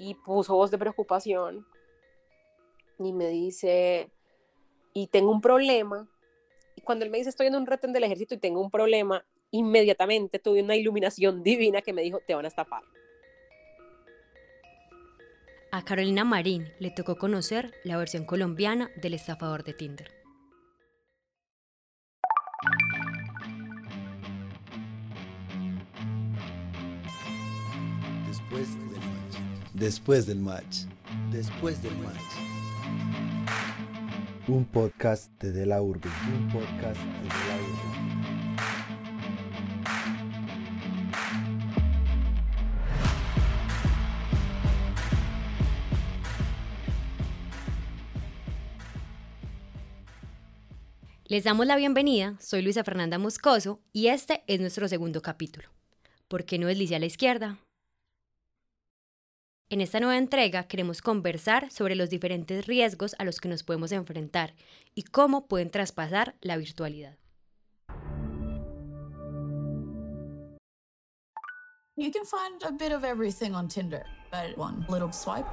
y puso voz de preocupación y me dice, y tengo un problema. Y cuando él me dice, estoy en un retén del ejército y tengo un problema, inmediatamente tuve una iluminación divina que me dijo, te van a estafar. A Carolina Marín le tocó conocer la versión colombiana del estafador de Tinder. Después. Después del match. Después del match. Un podcast de De la Urbe. Un podcast de De la Urbe. Les damos la bienvenida, soy Luisa Fernanda Moscoso y este es nuestro segundo capítulo. ¿Por qué no deslice a la izquierda? En esta nueva entrega queremos conversar sobre los diferentes riesgos a los que nos podemos enfrentar y cómo pueden traspasar la virtualidad. You can find a bit of everything on Tinder, but one little swipe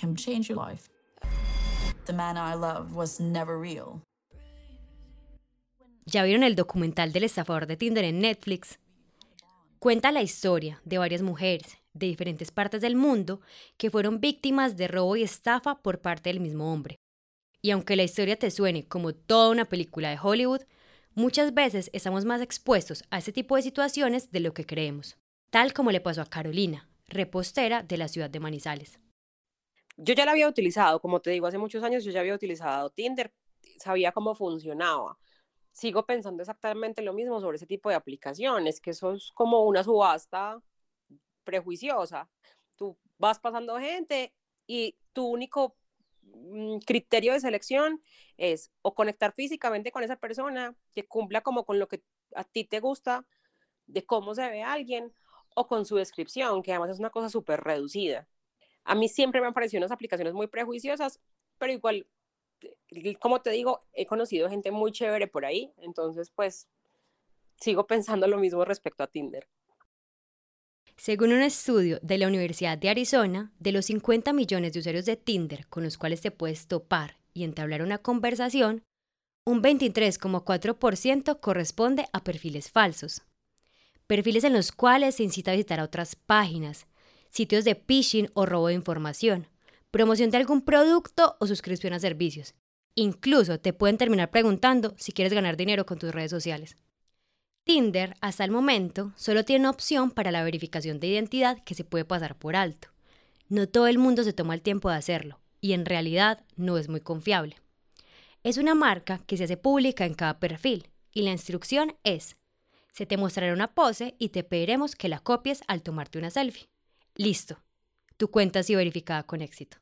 can change your life. The man I loved was never real. ¿Ya vieron el documental del estafador de Tinder en Netflix? Cuenta la historia de varias mujeres de diferentes partes del mundo que fueron víctimas de robo y estafa por parte del mismo hombre. Y aunque la historia te suene como toda una película de Hollywood, muchas veces estamos más expuestos a ese tipo de situaciones de lo que creemos, tal como le pasó a Carolina, repostera de la ciudad de Manizales. Yo ya la había utilizado, como te digo, hace muchos años yo ya había utilizado Tinder, sabía cómo funcionaba. Sigo pensando exactamente lo mismo sobre ese tipo de aplicaciones, que eso es como una subasta prejuiciosa. Tú vas pasando gente y tu único mm, criterio de selección es o conectar físicamente con esa persona que cumpla como con lo que a ti te gusta de cómo se ve alguien o con su descripción, que además es una cosa súper reducida. A mí siempre me han parecido unas aplicaciones muy prejuiciosas, pero igual, eh, como te digo, he conocido gente muy chévere por ahí, entonces pues sigo pensando lo mismo respecto a Tinder. Según un estudio de la Universidad de Arizona, de los 50 millones de usuarios de Tinder con los cuales te puedes topar y entablar una conversación, un 23,4% corresponde a perfiles falsos. Perfiles en los cuales se incita a visitar otras páginas, sitios de phishing o robo de información, promoción de algún producto o suscripción a servicios. Incluso te pueden terminar preguntando si quieres ganar dinero con tus redes sociales. Tinder, hasta el momento, solo tiene una opción para la verificación de identidad que se puede pasar por alto. No todo el mundo se toma el tiempo de hacerlo, y en realidad no es muy confiable. Es una marca que se hace pública en cada perfil, y la instrucción es, se te mostrará una pose y te pediremos que la copies al tomarte una selfie. Listo, tu cuenta ha sido verificada con éxito.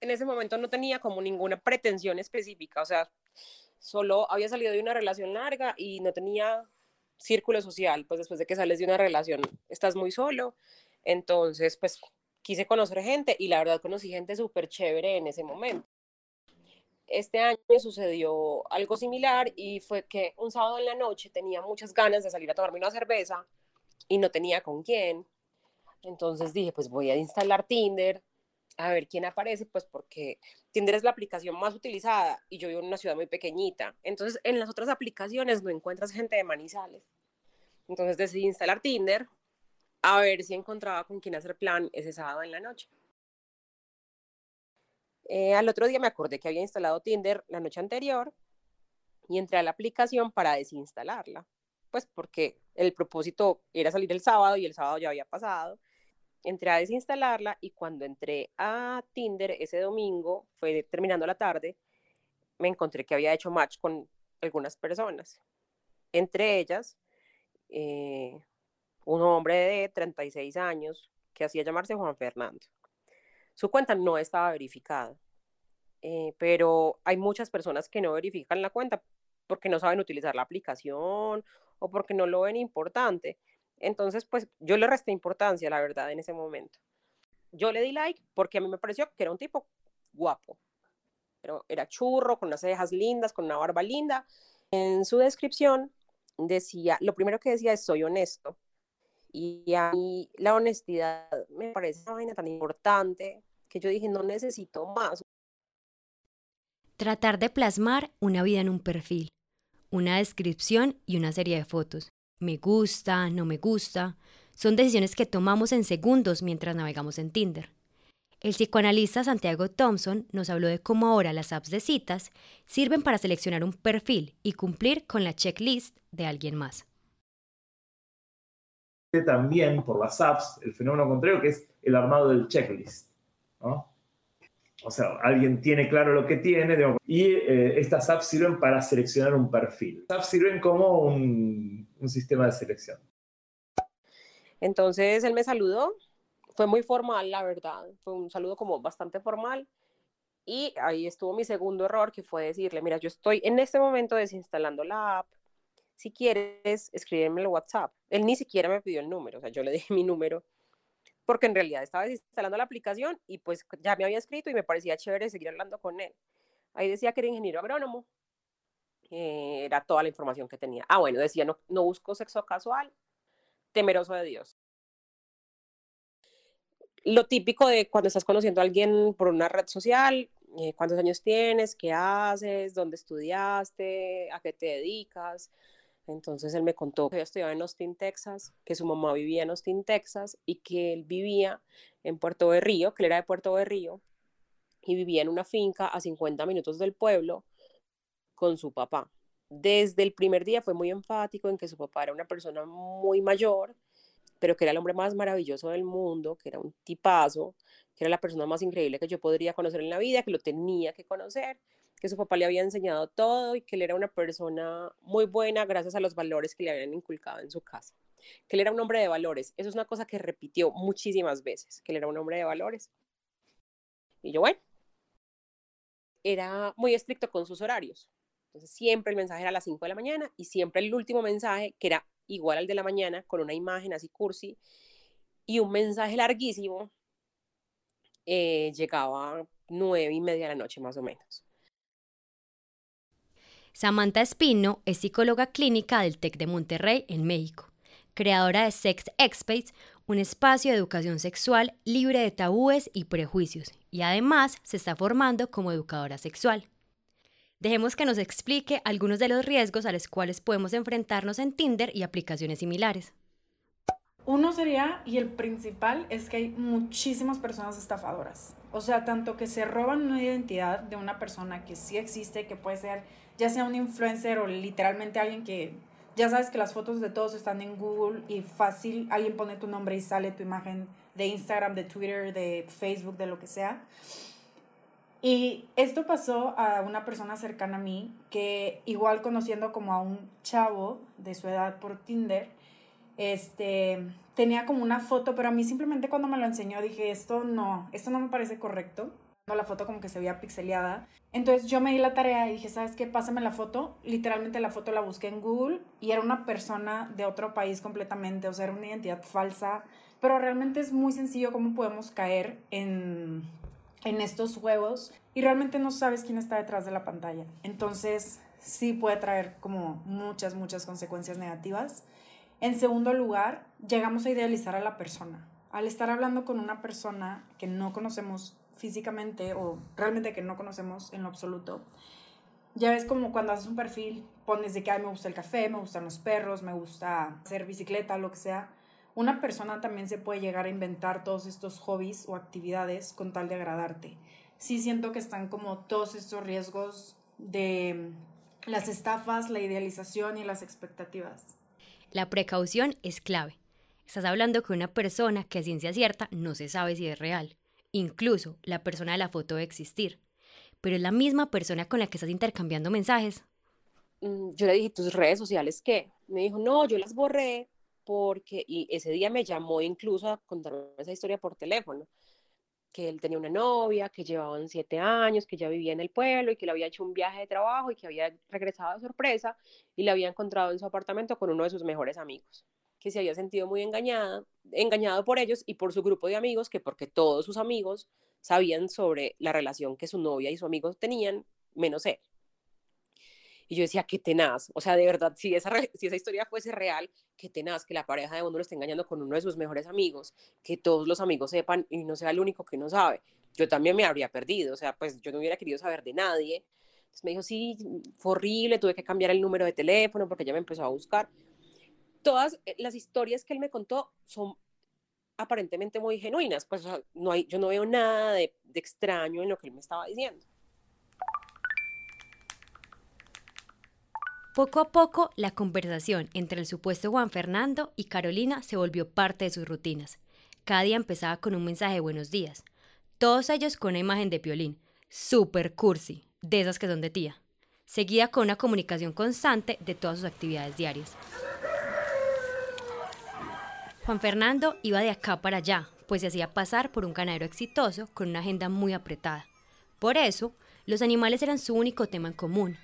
En ese momento no tenía como ninguna pretensión específica, o sea, solo había salido de una relación larga y no tenía círculo social, pues después de que sales de una relación estás muy solo, entonces pues quise conocer gente y la verdad conocí gente súper chévere en ese momento. Este año sucedió algo similar y fue que un sábado en la noche tenía muchas ganas de salir a tomarme una cerveza y no tenía con quién. Entonces dije, pues voy a instalar Tinder, a ver quién aparece, pues porque Tinder es la aplicación más utilizada y yo vivo en una ciudad muy pequeñita. Entonces, en las otras aplicaciones no encuentras gente de Manizales. Entonces decidí instalar Tinder a ver si encontraba con quién hacer plan ese sábado en la noche. Eh, al otro día me acordé que había instalado Tinder la noche anterior y entré a la aplicación para desinstalarla, pues porque el propósito era salir el sábado y el sábado ya había pasado entré a desinstalarla y cuando entré a Tinder ese domingo, fue terminando la tarde, me encontré que había hecho match con algunas personas. Entre ellas, eh, un hombre de 36 años que hacía llamarse Juan Fernando. Su cuenta no estaba verificada, eh, pero hay muchas personas que no verifican la cuenta porque no saben utilizar la aplicación o porque no lo ven importante. Entonces, pues yo le resté importancia, la verdad, en ese momento. Yo le di like porque a mí me pareció que era un tipo guapo. Pero era churro, con unas cejas lindas, con una barba linda. En su descripción decía, lo primero que decía es soy honesto. Y a mí la honestidad me parece una vaina tan importante que yo dije, no necesito más. Tratar de plasmar una vida en un perfil, una descripción y una serie de fotos. Me gusta, no me gusta, son decisiones que tomamos en segundos mientras navegamos en Tinder. El psicoanalista Santiago Thompson nos habló de cómo ahora las apps de citas sirven para seleccionar un perfil y cumplir con la checklist de alguien más. También por las apps el fenómeno contrario que es el armado del checklist. O sea, alguien tiene claro lo que tiene y eh, estas apps sirven para seleccionar un perfil. Apps sirven como un sistema de selección. Entonces él me saludó, fue muy formal, la verdad, fue un saludo como bastante formal. Y ahí estuvo mi segundo error, que fue decirle, mira, yo estoy en este momento desinstalando la app, si quieres, escríbeme el WhatsApp. Él ni siquiera me pidió el número, o sea, yo le dije mi número, porque en realidad estaba desinstalando la aplicación y pues ya me había escrito y me parecía chévere seguir hablando con él. Ahí decía que era ingeniero agrónomo, eh, era toda la información que tenía. Ah, bueno, decía, no, no busco sexo casual, temeroso de Dios. Lo típico de cuando estás conociendo a alguien por una red social, eh, cuántos años tienes, qué haces, dónde estudiaste, a qué te dedicas. Entonces él me contó que yo estudiaba en Austin, Texas, que su mamá vivía en Austin, Texas y que él vivía en Puerto de Río, que él era de Puerto de Río y vivía en una finca a 50 minutos del pueblo con su papá. Desde el primer día fue muy enfático en que su papá era una persona muy mayor, pero que era el hombre más maravilloso del mundo, que era un tipazo, que era la persona más increíble que yo podría conocer en la vida, que lo tenía que conocer, que su papá le había enseñado todo y que él era una persona muy buena gracias a los valores que le habían inculcado en su casa. Que él era un hombre de valores. Eso es una cosa que repitió muchísimas veces, que él era un hombre de valores. Y yo, bueno, era muy estricto con sus horarios. Entonces siempre el mensaje era a las 5 de la mañana y siempre el último mensaje, que era igual al de la mañana, con una imagen así cursi y un mensaje larguísimo, eh, llegaba nueve y media de la noche más o menos. Samantha Espino es psicóloga clínica del TEC de Monterrey en México, creadora de Sex Experts, un espacio de educación sexual libre de tabúes y prejuicios, y además se está formando como educadora sexual. Dejemos que nos explique algunos de los riesgos a los cuales podemos enfrentarnos en Tinder y aplicaciones similares. Uno sería, y el principal, es que hay muchísimas personas estafadoras. O sea, tanto que se roban una identidad de una persona que sí existe, que puede ser ya sea un influencer o literalmente alguien que ya sabes que las fotos de todos están en Google y fácil, alguien pone tu nombre y sale tu imagen de Instagram, de Twitter, de Facebook, de lo que sea. Y esto pasó a una persona cercana a mí que igual conociendo como a un chavo de su edad por Tinder, este, tenía como una foto, pero a mí simplemente cuando me lo enseñó dije, esto no, esto no me parece correcto. La foto como que se veía pixeleada. Entonces yo me di la tarea y dije, ¿sabes qué? Pásame la foto. Literalmente la foto la busqué en Google y era una persona de otro país completamente, o sea, era una identidad falsa. Pero realmente es muy sencillo cómo podemos caer en en estos juegos y realmente no sabes quién está detrás de la pantalla. Entonces, sí puede traer como muchas, muchas consecuencias negativas. En segundo lugar, llegamos a idealizar a la persona. Al estar hablando con una persona que no conocemos físicamente o realmente que no conocemos en lo absoluto, ya ves como cuando haces un perfil, pones de que me gusta el café, me gustan los perros, me gusta hacer bicicleta, lo que sea una persona también se puede llegar a inventar todos estos hobbies o actividades con tal de agradarte. Sí siento que están como todos estos riesgos de las estafas, la idealización y las expectativas. La precaución es clave. Estás hablando con una persona que a ciencia cierta no se sabe si es real. Incluso la persona de la foto debe existir. Pero es la misma persona con la que estás intercambiando mensajes. Mm, yo le dije, ¿tus redes sociales qué? Me dijo, no, yo las borré porque, y ese día me llamó incluso a contarme esa historia por teléfono, que él tenía una novia, que llevaban siete años, que ya vivía en el pueblo y que le había hecho un viaje de trabajo y que había regresado de sorpresa y le había encontrado en su apartamento con uno de sus mejores amigos, que se había sentido muy engañada, engañado por ellos y por su grupo de amigos, que porque todos sus amigos sabían sobre la relación que su novia y su amigo tenían, menos él. Y yo decía, qué tenaz. O sea, de verdad, si esa, si esa historia fuese real, qué tenaz que la pareja de uno lo esté engañando con uno de sus mejores amigos, que todos los amigos sepan y no sea el único que no sabe. Yo también me habría perdido. O sea, pues yo no hubiera querido saber de nadie. Entonces me dijo, sí, horrible, tuve que cambiar el número de teléfono porque ella me empezó a buscar. Todas eh, las historias que él me contó son aparentemente muy genuinas, pues no hay, yo no veo nada de, extraño en lo que él me estaba diciendo. Poco a poco, la conversación entre el supuesto Juan Fernando y Carolina se volvió parte de sus rutinas. Cada día empezaba con un mensaje de buenos días. Todos ellos con una imagen de Piolín, super cursi, de esas que son de tía. Seguida con una comunicación constante de todas sus actividades diarias. Juan Fernando iba de acá para allá, pues se hacía pasar por un ganadero exitoso con una agenda muy apretada. Por eso, los animales eran su único tema en común,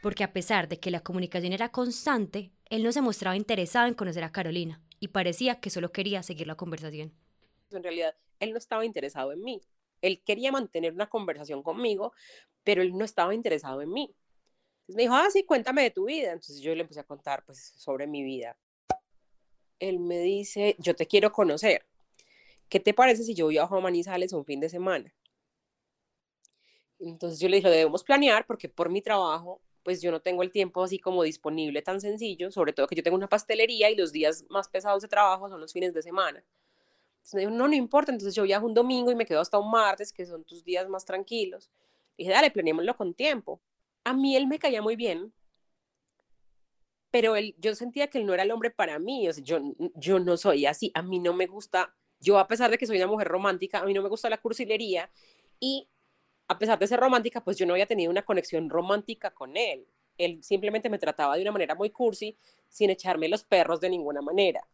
porque a pesar de que la comunicación era constante, él no se mostraba interesado en conocer a Carolina y parecía que solo quería seguir la conversación. En realidad, él no estaba interesado en mí. Él quería mantener una conversación conmigo, pero él no estaba interesado en mí. Entonces me dijo, ah, sí, cuéntame de tu vida. Entonces yo le empecé a contar pues, sobre mi vida. Él me dice, yo te quiero conocer. ¿Qué te parece si yo viajo a Manizales un fin de semana? Entonces yo le dije, lo debemos planear porque por mi trabajo pues yo no tengo el tiempo así como disponible tan sencillo, sobre todo que yo tengo una pastelería y los días más pesados de trabajo son los fines de semana. Entonces me dijo, no, no importa, entonces yo viajo un domingo y me quedo hasta un martes, que son tus días más tranquilos. Y dije, dale, planeémoslo con tiempo. A mí él me caía muy bien, pero él, yo sentía que él no era el hombre para mí, o sea, yo, yo no soy así, a mí no me gusta, yo a pesar de que soy una mujer romántica, a mí no me gusta la cursilería y a pesar de ser romántica, pues yo no había tenido una conexión romántica con él. Él simplemente me trataba de una manera muy cursi, sin echarme los perros de ninguna manera.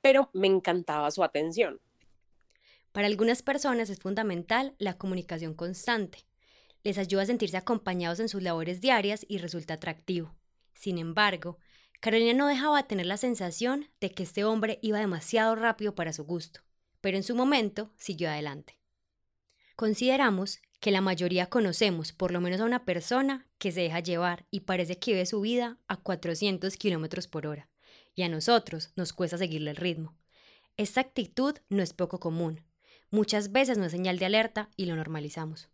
Pero me encantaba su atención. Para algunas personas es fundamental la comunicación constante. Les ayuda a sentirse acompañados en sus labores diarias y resulta atractivo. Sin embargo, Carolina no dejaba de tener la sensación de que este hombre iba demasiado rápido para su gusto, pero en su momento siguió adelante. Consideramos que la mayoría conocemos por lo menos a una persona que se deja llevar y parece que vive su vida a 400 kilómetros por hora, y a nosotros nos cuesta seguirle el ritmo. Esta actitud no es poco común. Muchas veces no es señal de alerta y lo normalizamos.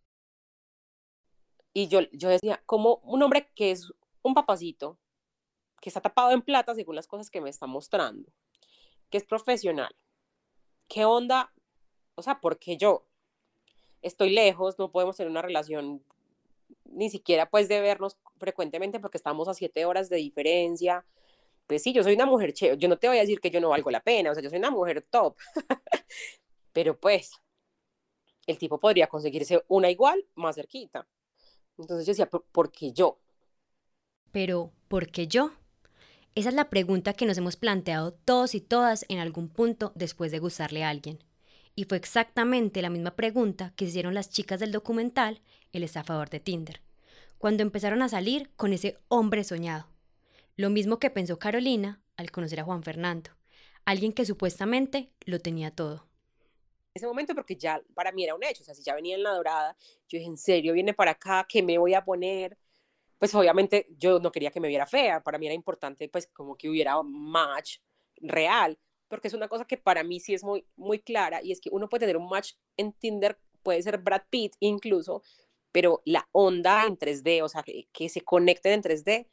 Y yo, yo decía, como un hombre que es un papacito, que está tapado en plata según las cosas que me está mostrando, que es profesional, ¿qué onda? O sea, ¿por qué yo? estoy lejos, no podemos tener una relación ni siquiera pues de vernos frecuentemente porque estamos a siete horas de diferencia. Pues sí, yo soy una mujer chévere, yo no te voy a decir que yo no valgo la pena, o sea, yo soy una mujer top, pero pues el tipo podría conseguirse una igual más cerquita. Entonces yo decía, ¿por qué yo? Pero, ¿por qué yo? Esa es la pregunta que nos hemos planteado todos y todas en algún punto después de gustarle a alguien. Y fue exactamente la misma pregunta que hicieron las chicas del documental El estafador de Tinder, cuando empezaron a salir con ese hombre soñado. Lo mismo que pensó Carolina al conocer a Juan Fernando, alguien que supuestamente lo tenía todo. Ese momento, porque ya para mí era un hecho, o sea, si ya venía en la dorada, yo dije, en serio, viene para acá, ¿qué me voy a poner? Pues obviamente yo no quería que me viera fea, para mí era importante pues como que hubiera match real, porque es una cosa que para mí sí es muy, muy clara y es que uno puede tener un match en Tinder, puede ser Brad Pitt incluso, pero la onda en 3D, o sea, que, se conecten en 3D,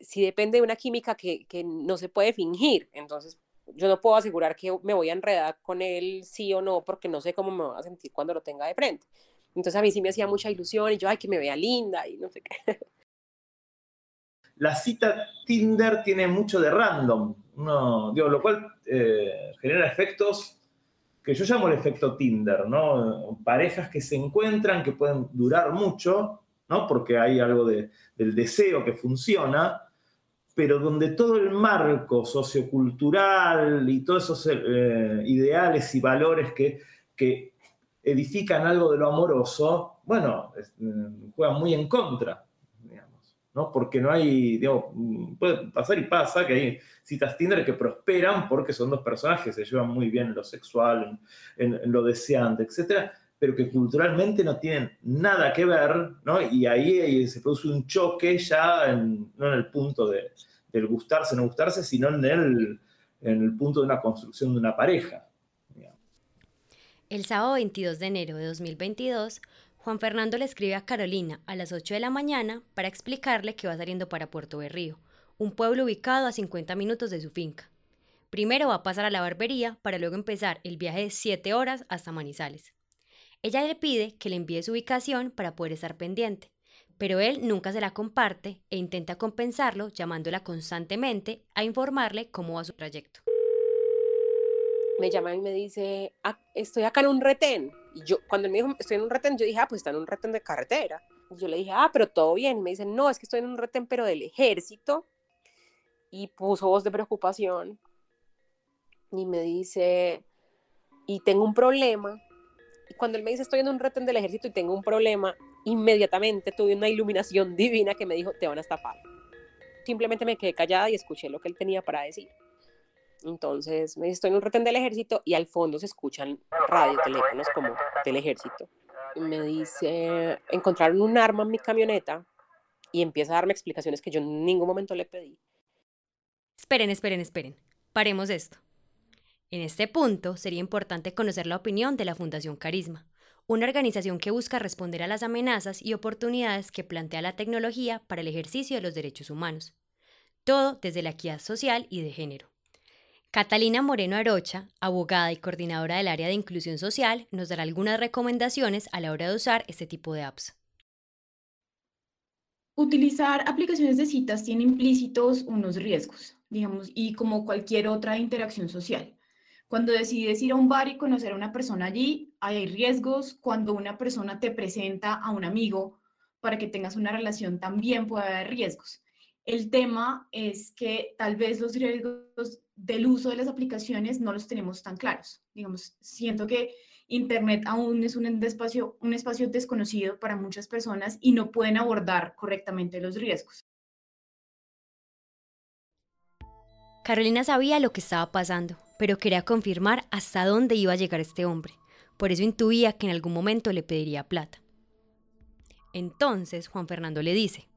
sí depende de una química que, que no se puede fingir. Entonces, yo no puedo asegurar que me voy a enredar con él sí o no, porque no sé cómo me voy a sentir cuando lo tenga de frente. Entonces a mí sí me hacía mucha ilusión y yo, ay, que me vea linda y no sé qué. La cita Tinder tiene mucho de random, lo cual eh, genera efectos que yo llamo el efecto Tinder, ¿no? Parejas que se encuentran, que pueden durar mucho, ¿no? Porque hay algo del deseo que funciona, pero donde todo el marco sociocultural y todos esos eh, ideales y valores que, edifican algo de lo amoroso, bueno, mm, juegan muy en contra. ¿No? Porque no hay, digamos, puede pasar y pasa que hay citas Tinder que prosperan porque son dos personas que se llevan muy bien en lo sexual, en, lo deseante, etc. pero que culturalmente no tienen nada que ver, ¿no? Y ahí, se produce un choque ya, no en el punto de, del gustarse, no gustarse, sino en el, en el punto de una construcción de una pareja. El sábado 22 de enero de 2022, Juan Fernando le escribe a Carolina a las 8 de la mañana para explicarle que va saliendo para Puerto Berrío, un pueblo ubicado a 50 minutos de su finca. Primero va a pasar a la barbería para luego empezar el viaje de 7 horas hasta Manizales. Ella le pide que le envíe su ubicación para poder estar pendiente, pero él nunca se la comparte e intenta compensarlo llamándola constantemente a informarle cómo va su trayecto. Me llama y me dice, ah, estoy acá en un retén. Y yo, cuando él me dijo, estoy en un retén, yo dije, ah, pues está en un retén de carretera. Y yo le dije, ah, pero todo bien. Y me dice, no, es que estoy en un retén, pero del ejército. Y puso voz de preocupación y me dice, y tengo un problema. Y cuando él me dice, estoy en un retén del ejército y tengo un problema, inmediatamente tuve una iluminación divina que me dijo, te van a estafar. Simplemente me quedé callada y escuché lo que él tenía para decir. Entonces me dice, estoy en un retén del ejército y al fondo se escuchan radio, teléfonos como del ejército. Me dice, encontraron un arma en mi camioneta y empieza a darme explicaciones que yo en ningún momento le pedí. Esperen, esperen, esperen. Paremos esto. En este punto, sería importante conocer la opinión de la Fundación Carisma, una organización que busca responder a las amenazas y oportunidades que plantea la tecnología para el ejercicio de los derechos humanos. Todo desde la equidad social y de género. Catalina Moreno Arocha, abogada y coordinadora del área de inclusión social, nos dará algunas recomendaciones a la hora de usar este tipo de apps. Utilizar aplicaciones de citas tiene implícitos unos riesgos, digamos, y como cualquier otra interacción social. Cuando decides ir a un bar y conocer a una persona allí, hay riesgos. Cuando una persona te presenta a un amigo para que tengas una relación, también puede haber riesgos. El tema es que tal vez los riesgos del uso de las aplicaciones no los tenemos tan claros. Digamos, siento que Internet aún es un espacio, un espacio desconocido para muchas personas y no pueden abordar correctamente los riesgos. Carolina sabía lo que estaba pasando pero quería confirmar hasta dónde iba a llegar este hombre. Por eso intuía que en algún momento le pediría plata. Entonces Juan Fernando le dice,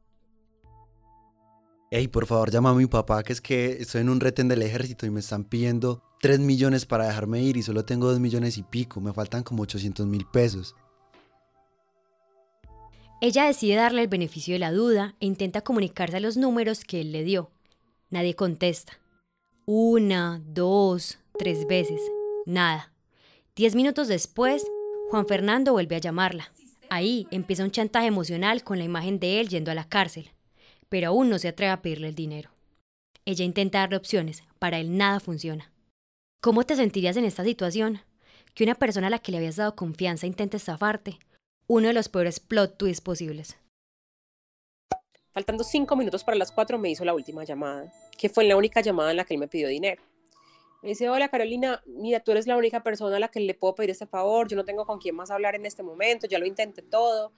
Hey, por favor, llama a mi papá, que es que estoy en un retén del ejército y me están pidiendo 3 millones para dejarme ir y solo tengo 2 millones y pico, me faltan como 800 mil pesos. Ella decide darle el beneficio de la duda e intenta comunicarse a los números que él le dio. Nadie contesta. Una, dos, tres veces. Nada. Diez minutos después, Juan Fernando vuelve a llamarla. Ahí empieza un chantaje emocional con la imagen de él yendo a la cárcel, pero aún no se atreve a pedirle el dinero. Ella intenta darle opciones, para él nada funciona. ¿Cómo te sentirías en esta situación? Que una persona a la que le habías dado confianza intente estafarte. Uno de los peores plot twists posibles. Faltando cinco minutos para las cuatro me hizo la última llamada, que fue la única llamada en la que él me pidió dinero. Me dice, hola Carolina, mira, tú eres la única persona a la que le puedo pedir este favor, yo no tengo con quién más hablar en este momento, ya lo intenté todo.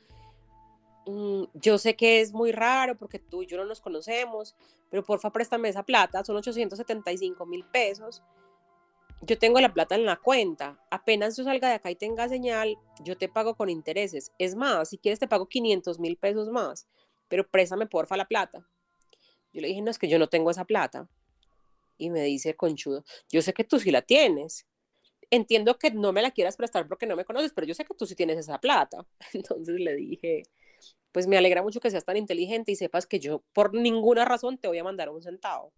Mm, yo sé que es muy raro porque tú y yo no nos conocemos, pero porfa préstame esa plata, son 875 mil pesos. Yo tengo la plata en la cuenta, apenas yo salga de acá y tenga señal, yo te pago con intereses. Es más, si quieres te pago 500 mil pesos más pero préstame porfa la plata. Yo le dije, no, es que yo no tengo esa plata. Y me dice conchudo, yo sé que tú sí la tienes. Entiendo que no me la quieras prestar porque no me conoces, pero yo sé que tú sí tienes esa plata. Entonces le dije, pues me alegra mucho que seas tan inteligente y sepas que yo por ninguna razón te voy a mandar un centavo.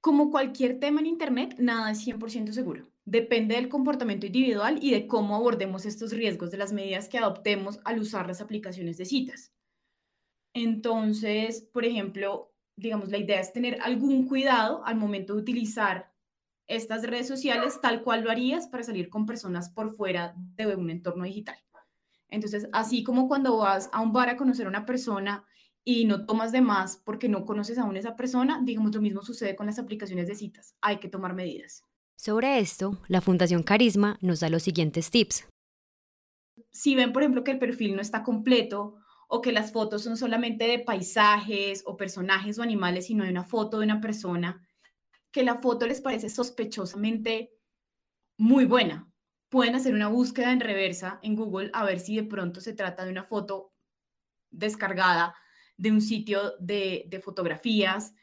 Como cualquier tema en Internet, nada es 100% seguro. Depende del comportamiento individual y de cómo abordemos estos riesgos de las medidas que adoptemos al usar las aplicaciones de citas. Entonces, por ejemplo, digamos, la idea es tener algún cuidado al momento de utilizar estas redes sociales tal cual lo harías para salir con personas por fuera de un entorno digital. Entonces, así como cuando vas a un bar a conocer a una persona y no tomas de más porque no conoces aún a esa persona, digamos, lo mismo sucede con las aplicaciones de citas. Hay que tomar medidas. Sobre esto, la Fundación Carisma nos da los siguientes tips. Si ven, por ejemplo, que el perfil no está completo o que las fotos son solamente de paisajes o personajes o animales y no hay una foto de una persona, que la foto les parece sospechosamente muy buena. Pueden hacer una búsqueda en reversa en Google a ver si de pronto se trata de una foto descargada de un sitio de, fotografías.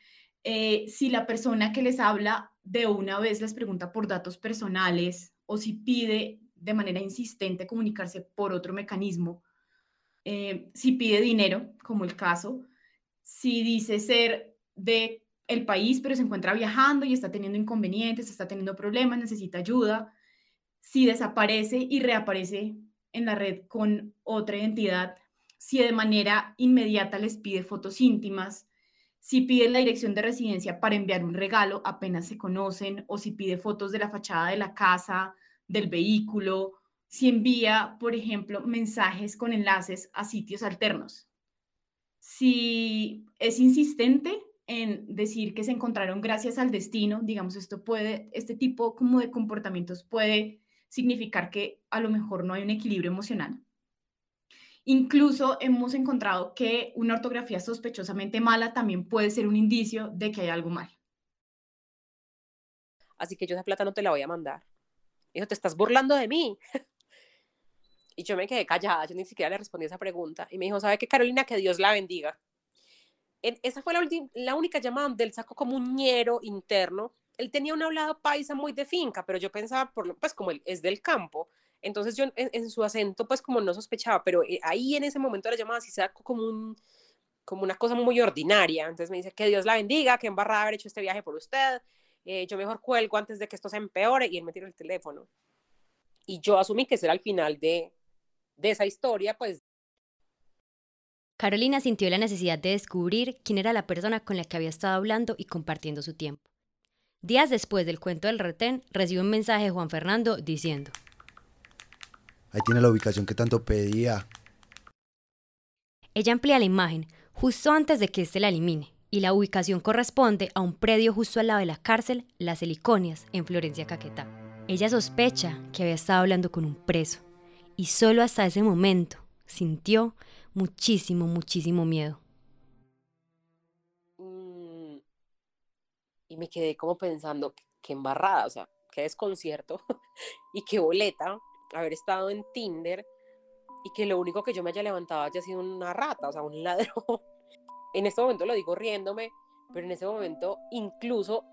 Eh, si la persona que les habla de una vez les pregunta por datos personales o si pide de manera insistente comunicarse por otro mecanismo, eh, si pide dinero, como el caso, si dice ser de el país, pero se encuentra viajando y está teniendo inconvenientes, está teniendo problemas, necesita ayuda, si desaparece y reaparece en la red con otra identidad, si de manera inmediata les pide fotos íntimas, si pide la dirección de residencia para enviar un regalo apenas se conocen, o si pide fotos de la fachada de la casa, del vehículo, si envía, por ejemplo, mensajes con enlaces a sitios alternos. Si es insistente en decir que se encontraron gracias al destino, digamos, esto puede, este tipo como de comportamientos puede significar que a lo mejor no hay un equilibrio emocional. Incluso hemos encontrado que una ortografía sospechosamente mala también puede ser un indicio de que hay algo mal. Así que yo esa plata no te la voy a mandar. Dijo, te estás burlando de mí. y yo me quedé callada, yo ni siquiera le respondí esa pregunta. Y me dijo, ¿sabe qué, Carolina? Que Dios la bendiga. Esa fue la, la única llamada donde él sacó como un ñero interno. Él tenía un hablado paisa muy de finca, pero yo pensaba, por, pues como él es del campo, entonces yo en, su acento pues como no sospechaba, pero eh, ahí en ese momento de la llamada sí sacó como un como una cosa muy ordinaria. Entonces me dice que Dios la bendiga, que embarrada haber hecho este viaje por usted. Eh, yo mejor cuelgo antes de que esto se empeore y él me tira el teléfono. Y yo asumí que ese era el final de, de esa historia, pues. Carolina sintió la necesidad de descubrir quién era la persona con la que había estado hablando y compartiendo su tiempo. Días después del cuento del retén, recibió un mensaje de Juan Fernando diciendo: Ahí tiene la ubicación que tanto pedía. Ella amplía la imagen justo antes de que éste la elimine y la ubicación corresponde a un predio justo al lado de la cárcel Las Heliconias, en Florencia, Caquetá. Ella sospecha que había estado hablando con un preso y solo hasta ese momento sintió muchísimo, muchísimo miedo. Mm, y me quedé como pensando, qué embarrada, o sea, qué desconcierto y qué boleta haber estado en Tinder y que lo único que yo me haya levantado haya sido una rata, o sea, un ladrón en este momento lo digo riéndome, pero en ese momento incluso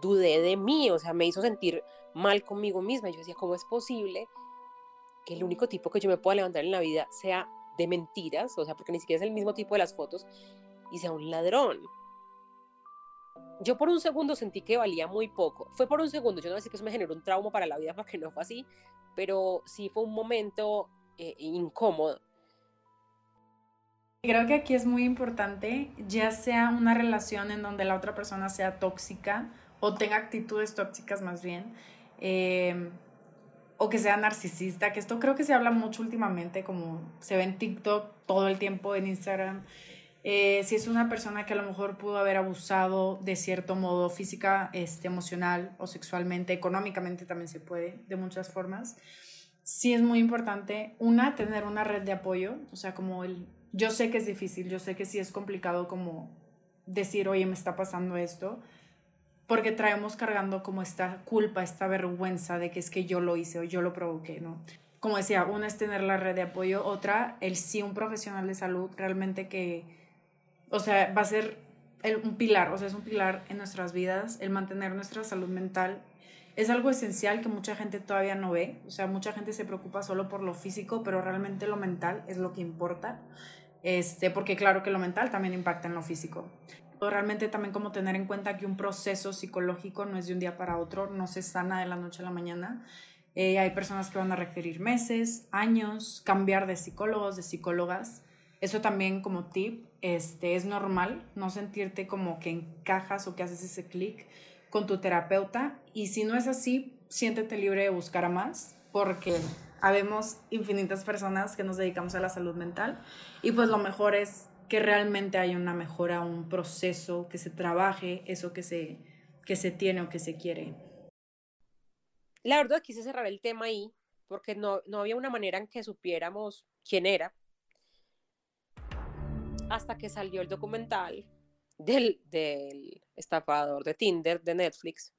dudé de mí, o sea, me hizo sentir mal conmigo misma. Yo decía, ¿cómo es posible que el único tipo que yo me pueda levantar en la vida sea de mentiras? O sea, porque ni siquiera es el mismo tipo de las fotos y sea un ladrón. Yo por un segundo sentí que valía muy poco. Fue por un segundo, yo no sé que eso me generó un trauma para la vida porque no fue así, pero sí fue un momento eh, incómodo Creo que aquí es muy importante, ya sea una relación en donde la otra persona sea tóxica o tenga actitudes tóxicas más bien, eh, o que sea narcisista, que esto creo que se habla mucho últimamente, como se ve en TikTok todo el tiempo, en Instagram. Eh, si es una persona que a lo mejor pudo haber abusado de cierto modo física, este, emocional o sexualmente, económicamente también se puede, de muchas formas. Sí es muy importante, una, tener una red de apoyo, o sea, como el yo sé que es difícil, yo sé que sí es complicado como decir, oye, me está pasando esto, porque traemos cargando como esta culpa, esta vergüenza de que es que yo lo hice o yo lo provoqué, ¿no? Como decía, una es tener la red de apoyo, otra, el sí un profesional de salud realmente que, o sea, va a ser un pilar, o sea, es un pilar en nuestras vidas, el mantener nuestra salud mental es algo esencial que mucha gente todavía no ve. O sea, mucha gente se preocupa solo por lo físico, pero realmente lo mental es lo que importa este, porque claro que lo mental también impacta en lo físico. Realmente también como tener en cuenta que un proceso psicológico no es de un día para otro, no se sana de la noche a la mañana. Eh, hay personas que van a requerir meses, años, cambiar de psicólogos, de psicólogas. Eso también como tip, este, es normal no sentirte como que encajas o que haces ese clic con tu terapeuta. Y si no es así, siéntete libre de buscar a más, porque habemos infinitas personas que nos dedicamos a la salud mental y pues lo mejor es que realmente haya una mejora, un proceso, que se trabaje eso que se, que se tiene o que se quiere. La verdad quise cerrar el tema ahí porque no, no había una manera en que supiéramos quién era hasta que salió el documental del, del estafador de Tinder de Netflix.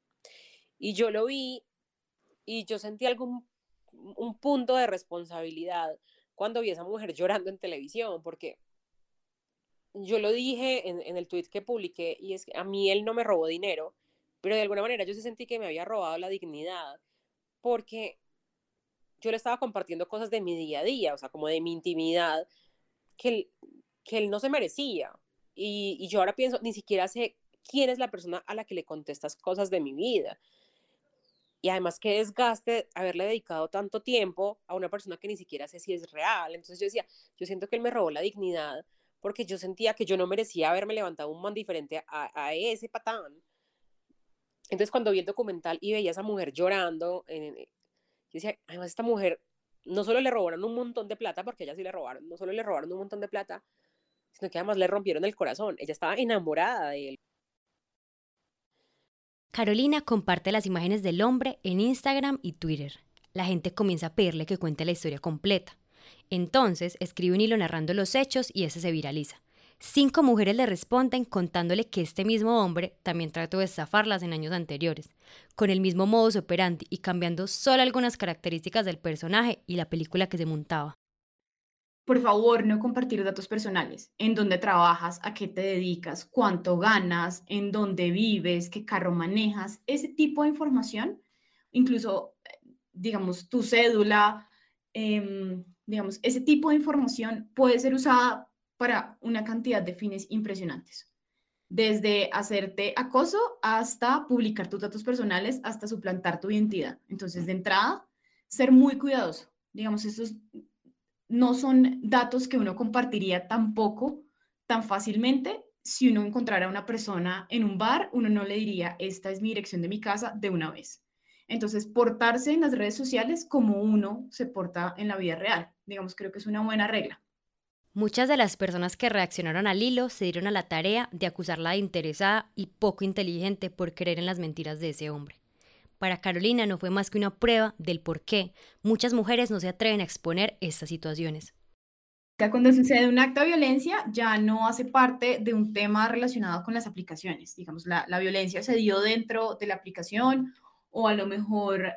Y yo lo vi y yo sentí algún un punto de responsabilidad cuando vi a esa mujer llorando en televisión, porque yo lo dije en, en el tweet que publiqué y es que a mí él no me robó dinero, pero de alguna manera yo sí sentí que me había robado la dignidad, porque yo le estaba compartiendo cosas de mi día a día, o sea, como de mi intimidad, que él, que él no se merecía. Y, y yo ahora pienso, ni siquiera sé quién es la persona a la que le contestas cosas de mi vida. Y además, qué desgaste haberle dedicado tanto tiempo a una persona que ni siquiera sé si es real. Entonces yo decía, yo siento que él me robó la dignidad porque yo sentía que yo no merecía haberme levantado un man diferente a, ese patán. Entonces cuando vi el documental y veía a esa mujer llorando, en, yo decía, además esta mujer no solo le robaron un montón de plata, porque ella sí le robaron, no solo le robaron un montón de plata, sino que además le rompieron el corazón. Ella estaba enamorada de él. Carolina comparte las imágenes del hombre en Instagram y Twitter. La gente comienza a pedirle que cuente la historia completa. Entonces escribe un hilo narrando los hechos y ese se viraliza. Cinco mujeres le responden contándole que este mismo hombre también trató de estafarlas en años anteriores, con el mismo modus operandi y cambiando solo algunas características del personaje y la película que se montaba. Por favor, no compartir datos personales, en dónde trabajas, a qué te dedicas, cuánto ganas, en dónde vives, qué carro manejas, ese tipo de información, incluso, digamos, tu cédula, eh, digamos, ese tipo de información puede ser usada para una cantidad de fines impresionantes. Desde hacerte acoso hasta publicar tus datos personales, hasta suplantar tu identidad. Entonces, de entrada, ser muy cuidadoso. Digamos, estos no son datos que uno compartiría tampoco tan fácilmente. Si uno encontrara a una persona en un bar, uno no le diría, esta es mi dirección de mi casa de una vez. Entonces, portarse en las redes sociales como uno se porta en la vida real. Digamos, creo que es una buena regla. Muchas de las personas que reaccionaron al hilo se dieron a la tarea de acusarla de interesada y poco inteligente por creer en las mentiras de ese hombre. Para Carolina no fue más que una prueba del por qué muchas mujeres no se atreven a exponer estas situaciones. Cuando sucede un acto de violencia ya no hace parte de un tema relacionado con las aplicaciones. Digamos, la, la violencia se dio dentro de la aplicación o a lo mejor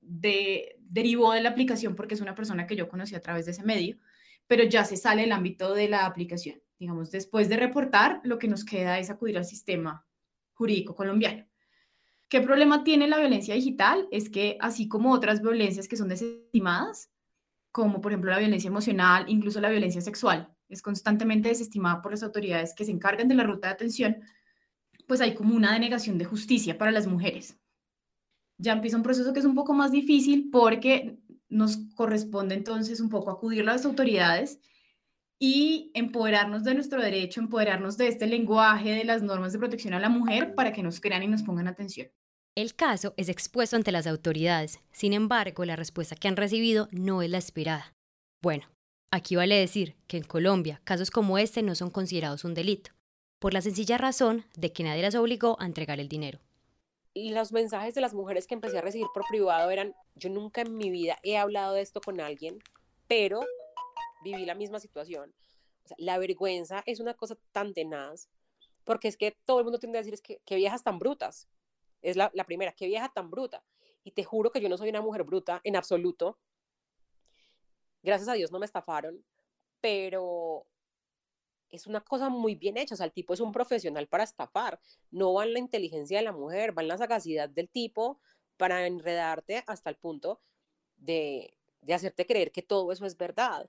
de, derivó de la aplicación porque es una persona que yo conocí a través de ese medio, pero ya se sale el ámbito de la aplicación. Digamos, después de reportar, lo que nos queda es acudir al sistema jurídico colombiano. ¿Qué problema tiene la violencia digital? Es que así como otras violencias que son desestimadas, como por ejemplo la violencia emocional, incluso la violencia sexual, es constantemente desestimada por las autoridades que se encargan de la ruta de atención, pues hay como una denegación de justicia para las mujeres. Ya empieza un proceso que es un poco más difícil porque nos corresponde entonces un poco acudir a las autoridades y empoderarnos de nuestro derecho, empoderarnos de este lenguaje, de las normas de protección a la mujer para que nos crean y nos pongan atención. El caso es expuesto ante las autoridades, sin embargo, la respuesta que han recibido no es la esperada. Bueno, aquí vale decir que en Colombia casos como este no son considerados un delito, por la sencilla razón de que nadie las obligó a entregar el dinero. Los mensajes de las mujeres que empecé a recibir por privado eran, yo nunca en mi vida he hablado de esto con alguien, pero viví la misma situación. La vergüenza es una cosa tan tenaz, porque es que todo el mundo tiende a decir es que, que viejas tan brutas, es la, la primera, qué vieja tan bruta. Y te juro que yo no soy una mujer bruta en absoluto. Gracias a Dios no me estafaron, pero es una cosa muy bien hecha. O sea, el tipo es un profesional para estafar. No va en la inteligencia de la mujer, va en la sagacidad del tipo para enredarte hasta el punto de, de hacerte creer que todo eso es verdad.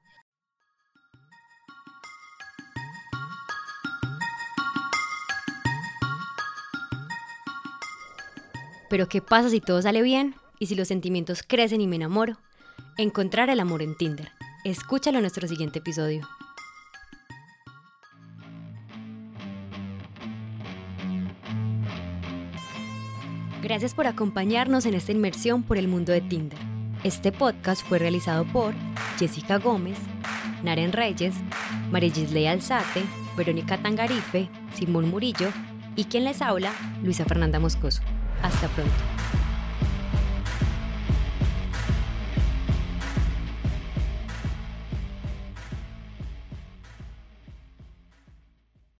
Pero ¿qué pasa si todo sale bien? ¿Y si los sentimientos crecen y me enamoro? Encontrar el amor en Tinder. Escúchalo en nuestro siguiente episodio. Gracias por acompañarnos en esta inmersión por el mundo de Tinder. Este podcast fue realizado por Jessica Gómez, Naren Reyes, María Gisley Alzate, Verónica Tangarife, Simón Murillo y quien les habla, Luisa Fernanda Moscoso. Hasta pronto.